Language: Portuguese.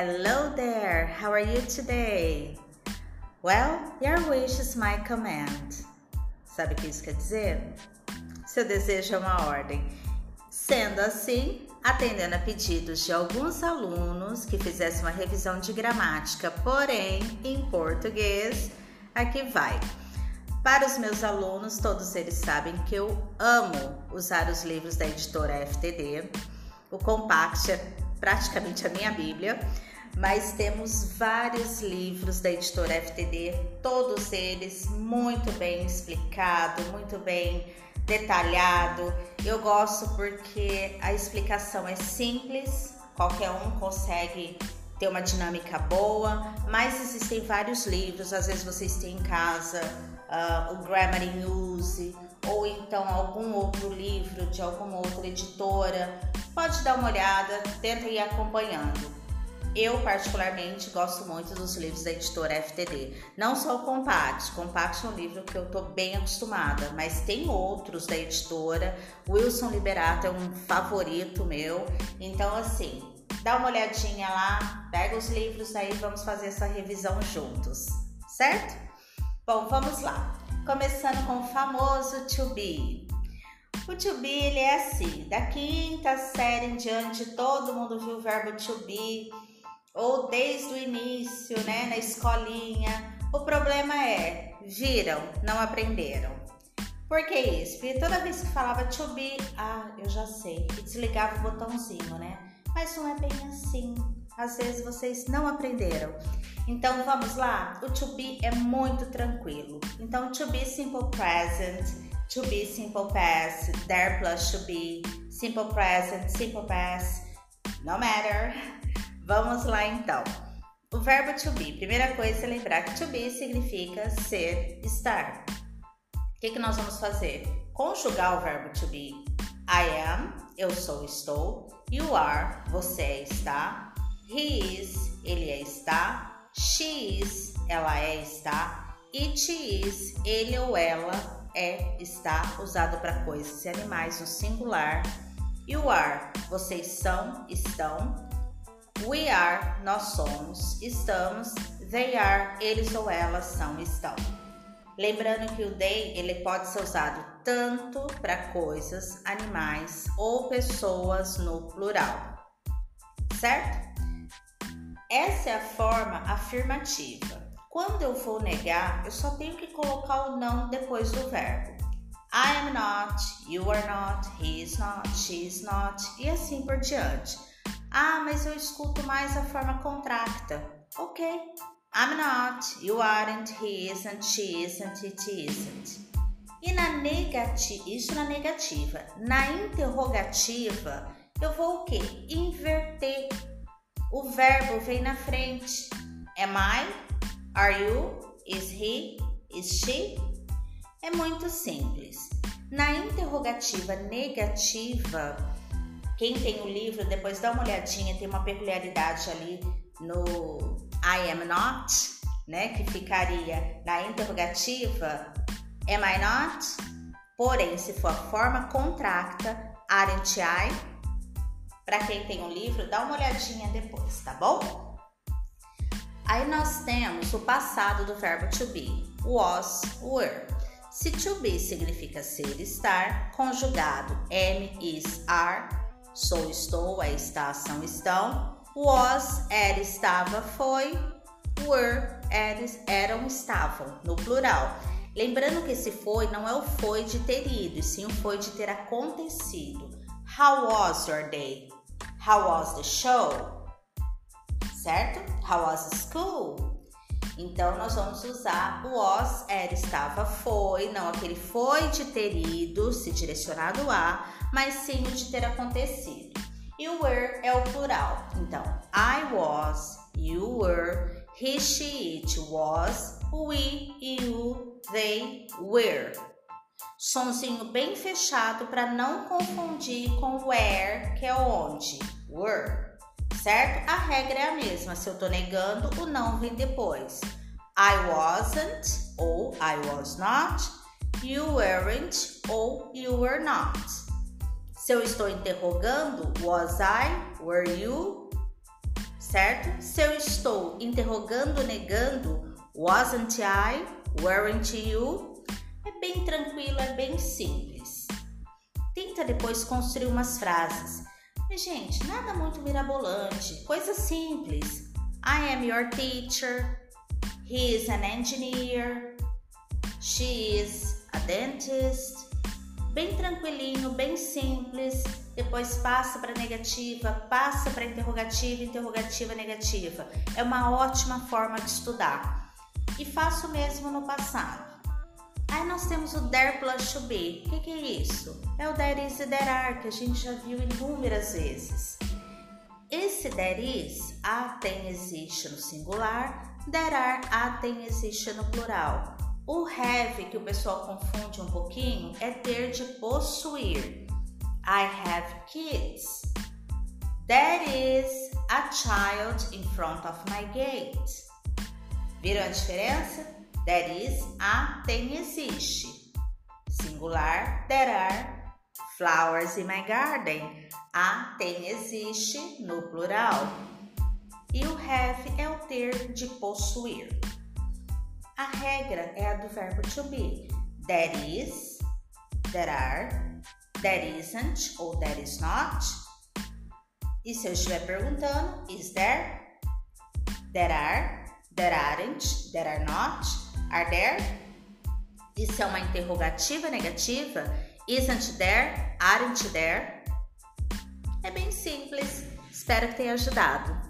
Hello there, how are you today? Well, your wish is my command. Sabe o que isso quer dizer? Seu desejo é uma ordem. Sendo assim, atendendo a pedidos de alguns alunos que fizessem uma revisão de gramática, porém em português, aqui vai. Para os meus alunos, todos eles sabem que eu amo usar os livros da editora FTD. O Compact é praticamente a minha Bíblia, mas temos vários livros da editora FTD, todos eles muito bem explicado, muito bem detalhado. Eu gosto porque a explicação é simples, qualquer um consegue ter uma dinâmica boa, mas existem vários livros, às vezes vocês têm em casa uh, o Grammar in Use ou então algum outro livro de alguma outra editora, pode dar uma olhada, tenta ir acompanhando. Eu, particularmente, gosto muito dos livros da editora FTD. Não só o Compact. Compact é um livro que eu tô bem acostumada, mas tem outros da editora. Wilson Liberato é um favorito meu. Então, assim, dá uma olhadinha lá, pega os livros aí, vamos fazer essa revisão juntos, certo? Bom, vamos lá. Começando com o famoso to be. O to be ele é assim, da quinta série em diante, todo mundo viu o verbo to be ou desde o início, né, na escolinha. O problema é, viram, não aprenderam. Por que isso? Porque toda vez que falava to be, ah, eu já sei, e desligava o botãozinho, né? Mas não é bem assim. Às vezes vocês não aprenderam. Então vamos lá? O to be é muito tranquilo. Então, to be simple present, to be simple past, there plus to be, simple present, simple past, no matter. Vamos lá então. O verbo to be, primeira coisa é lembrar que to be significa ser, estar. O que, que nós vamos fazer? Conjugar o verbo to be. I am, eu sou, estou. You are, você é, está. He is, ele é, está. She is, ela é, está. It is, ele ou ela é, está, usado para coisas e animais no singular. You are, vocês são, estão. We are, nós somos, estamos, they are, eles ou elas são, estão. Lembrando que o they ele pode ser usado tanto para coisas, animais ou pessoas no plural, certo? Essa é a forma afirmativa. Quando eu for negar, eu só tenho que colocar o não depois do verbo. I am not, you are not, he is not, she is not e assim por diante. Ah, mas eu escuto mais a forma contracta. Ok. I'm not, you aren't, he isn't, she isn't, it isn't. E na negativa, isso na negativa. Na interrogativa, eu vou o quê? Inverter. O verbo vem na frente. Am I? Are you? Is he? Is she? É muito simples. Na interrogativa negativa, quem tem o livro, depois dá uma olhadinha, tem uma peculiaridade ali no I am not, né? Que ficaria na interrogativa Am I not? Porém, se for a forma contracta, aren't I? Para quem tem o livro, dá uma olhadinha depois, tá bom? Aí nós temos o passado do verbo to be, was, were. Se to be significa ser, estar, conjugado am, is, are, Sou, estou, é, está, são, estão. Was, era, estava, foi. Were, eres, eram, estavam, no plural. Lembrando que esse foi não é o foi de ter ido, e sim o foi de ter acontecido. How was your day? How was the show? Certo? How was school? Então, nós vamos usar o was, era, estava, foi, não aquele foi de ter ido, se direcionado a, mas sim o de ter acontecido. E o were é o plural. Então, I was, you were, he, she, it was, we, you, they were. Sonzinho bem fechado para não confundir com where, que é onde, were. Certo? A regra é a mesma. Se eu tô negando, o não vem depois. I wasn't ou I was not. You weren't ou you were not. Se eu estou interrogando, was I, were you? certo? Se eu estou interrogando, negando, wasn't I, weren't you, é bem tranquilo, é bem simples. Tenta depois construir umas frases. Gente, nada muito mirabolante, coisa simples. I am your teacher. He is an engineer. She is a dentist. Bem tranquilinho, bem simples. Depois passa para negativa, passa para interrogativa, interrogativa, negativa. É uma ótima forma de estudar. E faço mesmo no passado. Aí nós temos o there plus be. O que, que, é isso? É o there is e there are, que a gente já viu inúmeras vezes. Esse there is, a tem existe no singular, there are, a tem existe no plural. O have, que o pessoal confunde um pouquinho, é ter de possuir. I have kids. There is a child in front of my gate. Viram a diferença? There is, a tem existe. Singular, there are flowers in my garden. A tem existe no plural. E o have é o ter de possuir. A regra é a do verbo to be. There is, there are, there isn't ou there is not. E se eu estiver perguntando, is there, there are, there aren't, there are not, Are there? Isso é uma interrogativa negativa? Isn't there? Aren't there? É bem simples. Espero que tenha ajudado.